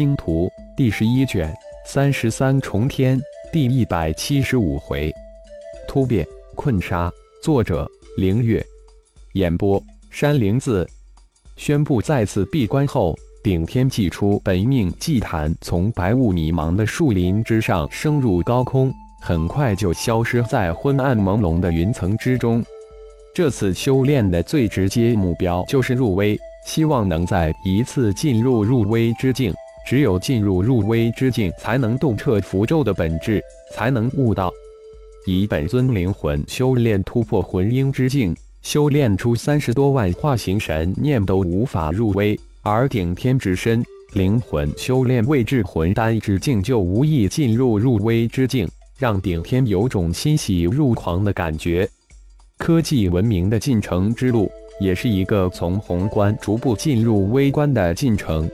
星图》第十一卷三十三重天第一百七十五回，突变困杀。作者：凌月。演播：山灵子。宣布再次闭关后，顶天祭出本命祭坛，从白雾迷茫的树林之上升入高空，很快就消失在昏暗朦胧的云层之中。这次修炼的最直接目标就是入微，希望能在一次进入入微之境。只有进入入微之境，才能洞彻符咒的本质，才能悟道。以本尊灵魂修炼突破魂婴之境，修炼出三十多万化形神念都无法入微；而顶天之身灵魂修炼未至魂丹之境，就无意进入入微之境，让顶天有种欣喜入狂的感觉。科技文明的进程之路，也是一个从宏观逐步进入微观的进程。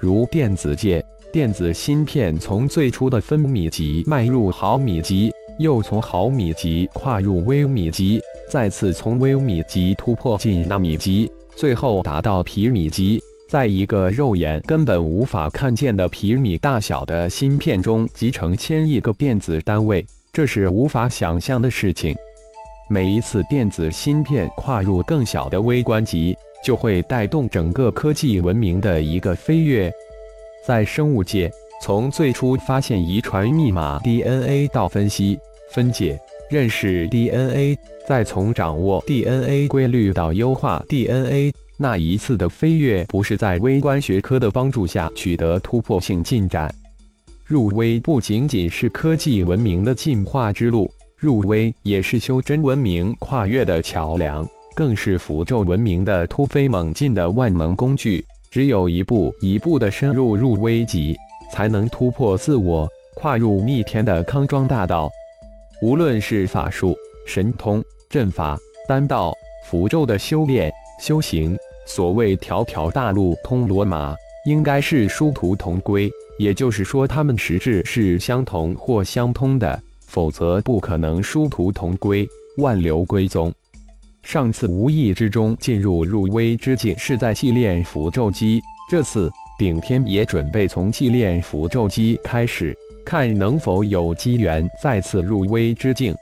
如电子界，电子芯片从最初的分米级迈入毫米级，又从毫米级跨入微米级，再次从微米级突破进纳米级，最后达到皮米级。在一个肉眼根本无法看见的皮米大小的芯片中集成千亿个电子单位，这是无法想象的事情。每一次电子芯片跨入更小的微观级，就会带动整个科技文明的一个飞跃。在生物界，从最初发现遗传密码 DNA 到分析、分解、认识 DNA，再从掌握 DNA 规律到优化 DNA，那一次的飞跃，不是在微观学科的帮助下取得突破性进展。入微不仅仅是科技文明的进化之路。入微也是修真文明跨越的桥梁，更是符咒文明的突飞猛进的万能工具。只有一步一步的深入入微级，才能突破自我，跨入逆天的康庄大道。无论是法术、神通、阵法、丹道、符咒的修炼、修行，所谓条条大路通罗马，应该是殊途同归。也就是说，他们实质是相同或相通的。否则不可能殊途同归，万流归宗。上次无意之中进入入微之境，是在祭炼符咒机。这次顶天也准备从祭炼符咒机开始，看能否有机缘再次入微之境。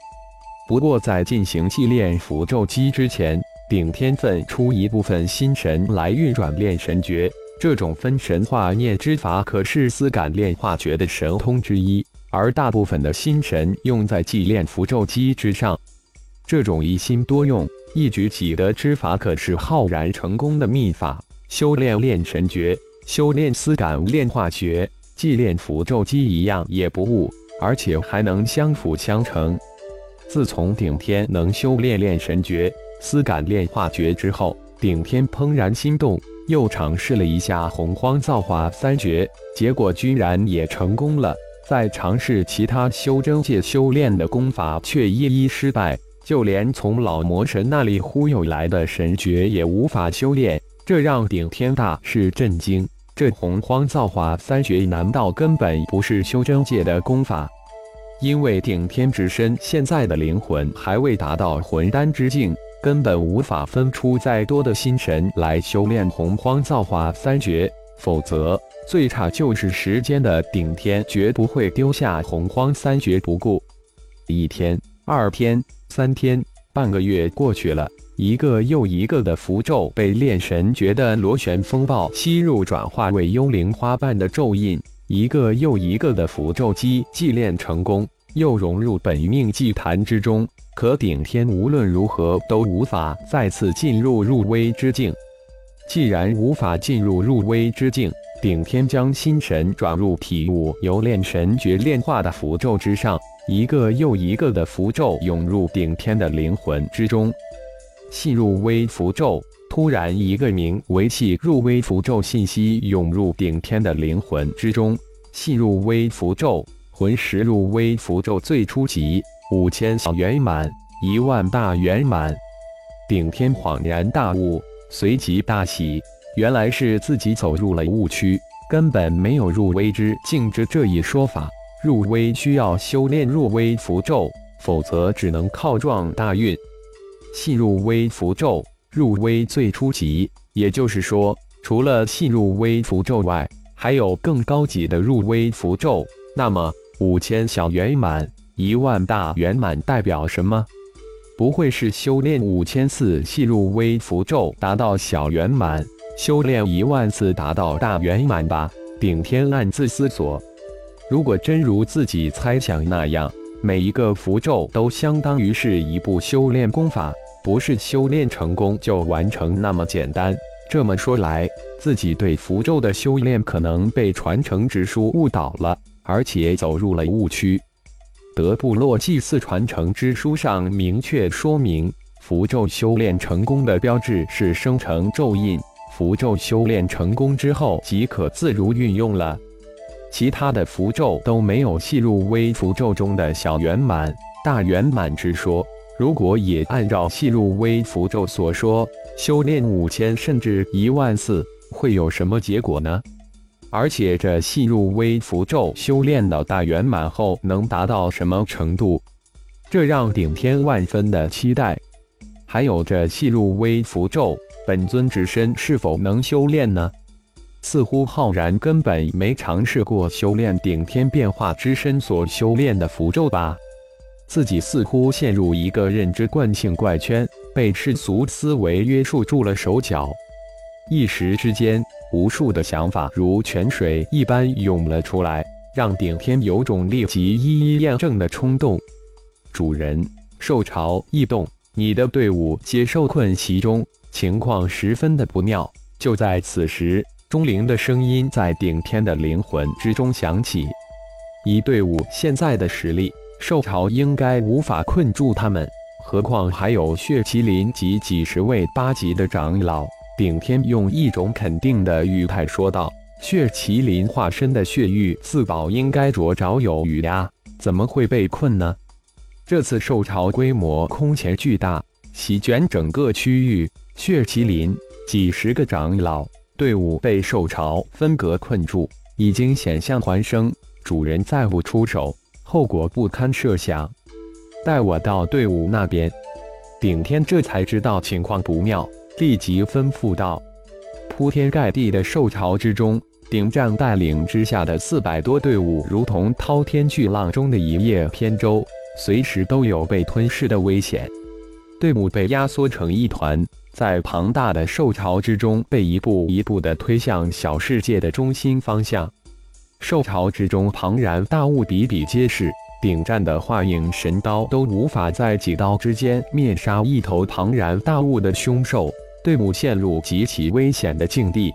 不过在进行祭炼符咒机之前，顶天分出一部分心神来运转炼神诀。这种分神化念之法，可是思感炼化诀的神通之一。而大部分的心神用在祭炼符咒机之上，这种一心多用、一举几得之法，可是浩然成功的秘法。修炼炼神诀、修炼思感炼化诀、祭练符咒机一样也不误，而且还能相辅相成。自从顶天能修炼炼神诀、思感炼化诀之后，顶天怦然心动，又尝试了一下洪荒造化三绝，结果居然也成功了。再尝试其他修真界修炼的功法，却一一失败，就连从老魔神那里忽悠来的神诀也无法修炼，这让顶天大是震惊。这洪荒造化三绝难道根本不是修真界的功法？因为顶天之身现在的灵魂还未达到魂丹之境，根本无法分出再多的心神来修炼洪荒造化三绝，否则。最差就是时间的顶天绝不会丢下洪荒三绝不顾。一天、二天、三天，半个月过去了，一个又一个的符咒被炼神诀的螺旋风暴吸入，转化为幽灵花瓣的咒印；一个又一个的符咒机祭炼成功，又融入本命祭坛之中。可顶天无论如何都无法再次进入入微之境。既然无法进入入微之境，顶天将心神转入体悟由炼神诀炼化的符咒之上，一个又一个的符咒涌入顶天的灵魂之中。细入微符咒，突然一个名为“细入微符咒”信息涌入顶天的灵魂之中。细入微符咒，魂石入微符咒最初级，五千小圆满，一万大圆满。顶天恍然大悟，随即大喜。原来是自己走入了误区，根本没有入微之境之这一说法。入微需要修炼入微符咒，否则只能靠撞大运。细入微符咒，入微最初级，也就是说，除了细入微符咒外，还有更高级的入微符咒。那么，五千小圆满，一万大圆满代表什么？不会是修炼五千次细入微符咒达到小圆满，修炼一万次达到大圆满吧？顶天暗自思索。如果真如自己猜想那样，每一个符咒都相当于是一部修炼功法，不是修炼成功就完成那么简单。这么说来，自己对符咒的修炼可能被传承之书误导了，而且走入了误区。德布洛祭祀传承之书上明确说明，符咒修炼成功的标志是生成咒印，符咒修炼成功之后即可自如运用了。其他的符咒都没有细入微符咒中的小圆满、大圆满之说。如果也按照细入微符咒所说，修炼五千甚至一万次，会有什么结果呢？而且这细入微符咒修炼到大圆满后能达到什么程度？这让顶天万分的期待。还有这细入微符咒，本尊之身是否能修炼呢？似乎浩然根本没尝试过修炼顶天变化之身所修炼的符咒吧？自己似乎陷入一个认知惯性怪圈，被世俗思维约束住了手脚，一时之间。无数的想法如泉水一般涌了出来，让顶天有种立即一一验证的冲动。主人，受潮异动，你的队伍皆受困其中，情况十分的不妙。就在此时，钟灵的声音在顶天的灵魂之中响起：“以队伍现在的实力，受潮应该无法困住他们，何况还有血麒麟及几十位八级的长老。”顶天用一种肯定的语态说道：“血麒麟化身的血域自保应该着着有余呀，怎么会被困呢？这次受潮规模空前巨大，席卷整个区域。血麒麟几十个长老队伍被受潮分隔困住，已经险象环生。主人再不出手，后果不堪设想。带我到队伍那边。”顶天这才知道情况不妙。立即吩咐道：“铺天盖地的兽潮之中，顶战带领之下的四百多队伍，如同滔天巨浪中的一叶扁舟，随时都有被吞噬的危险。队伍被压缩成一团，在庞大的兽潮之中，被一步一步地推向小世界的中心方向。兽潮之中，庞然大物比比皆是，顶战的化影神刀都无法在几刀之间灭杀一头庞然大物的凶兽。”队伍陷入极其危险的境地。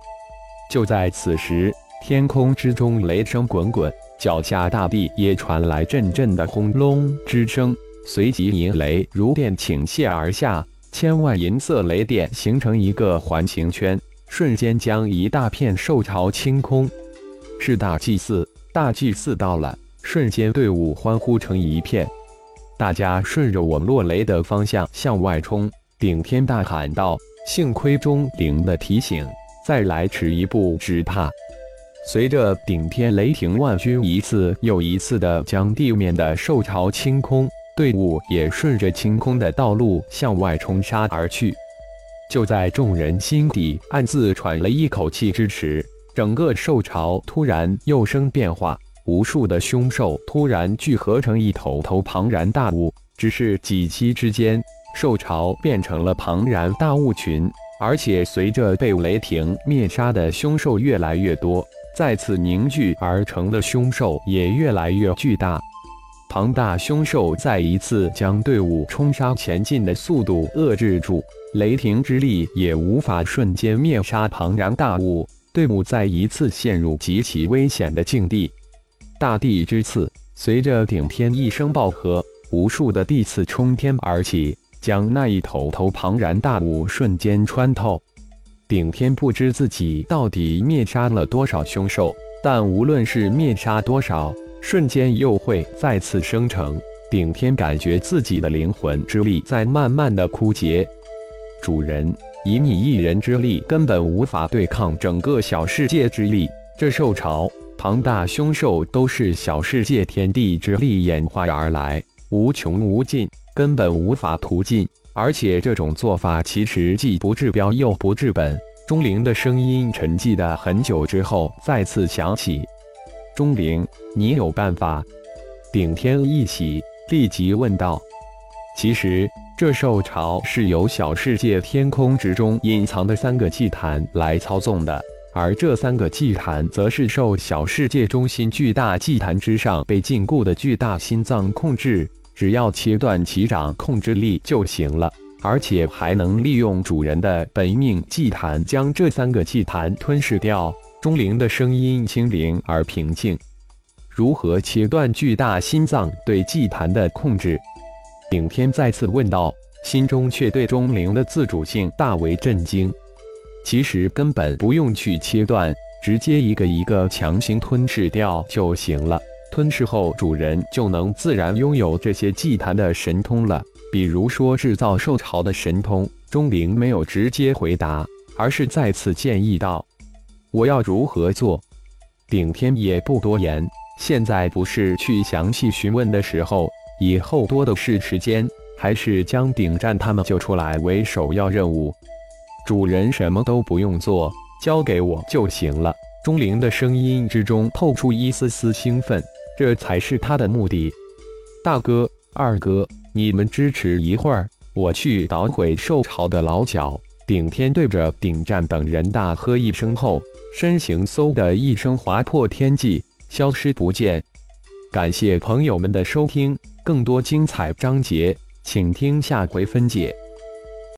就在此时，天空之中雷声滚滚，脚下大地也传来阵阵的轰隆之声，随即银雷如电倾泻而下，千万银色雷电形成一个环形圈，瞬间将一大片兽潮清空。是大祭祀，大祭祀到了！瞬间，队伍欢呼成一片，大家顺着我落雷的方向向外冲。顶天大喊道。幸亏钟灵的提醒，再来迟一步只怕。随着顶天雷霆万钧一次又一次的将地面的兽潮清空，队伍也顺着清空的道路向外冲杀而去。就在众人心底暗自喘了一口气之时，整个兽巢突然又生变化，无数的凶兽突然聚合成一头头庞然大物。只是几息之间。兽巢变成了庞然大物群，而且随着被雷霆灭杀的凶兽越来越多，再次凝聚而成的凶兽也越来越巨大。庞大凶兽再一次将队伍冲杀前进的速度遏制住，雷霆之力也无法瞬间灭杀庞然大物，队伍再一次陷入极其危险的境地。大地之刺，随着顶天一声爆喝，无数的地刺冲天而起。将那一头头庞然大物瞬间穿透，顶天不知自己到底灭杀了多少凶兽，但无论是灭杀多少，瞬间又会再次生成。顶天感觉自己的灵魂之力在慢慢的枯竭。主人，以你一人之力，根本无法对抗整个小世界之力。这兽巢庞大凶兽都是小世界天地之力演化而来，无穷无尽。根本无法途径，而且这种做法其实既不治标又不治本。钟灵的声音沉寂的很久之后，再次响起：“钟灵，你有办法？”顶天一喜，立即问道：“其实这兽潮是由小世界天空之中隐藏的三个祭坛来操纵的。”而这三个祭坛，则是受小世界中心巨大祭坛之上被禁锢的巨大心脏控制，只要切断其掌控制力就行了，而且还能利用主人的本命祭坛将这三个祭坛吞噬掉。钟灵的声音清灵而平静。如何切断巨大心脏对祭坛的控制？顶天再次问道，心中却对钟灵的自主性大为震惊。其实根本不用去切断，直接一个一个强行吞噬掉就行了。吞噬后，主人就能自然拥有这些祭坛的神通了。比如说制造兽潮的神通。钟灵没有直接回答，而是再次建议道：“我要如何做？”顶天也不多言，现在不是去详细询问的时候，以后多的是时间，还是将顶战他们救出来为首要任务。主人什么都不用做，交给我就行了。钟灵的声音之中透出一丝丝兴奋，这才是他的目的。大哥、二哥，你们支持一会儿，我去捣毁兽潮的老脚。顶天对着顶战等人大喝一声后，身形嗖的一声划破天际，消失不见。感谢朋友们的收听，更多精彩章节，请听下回分解。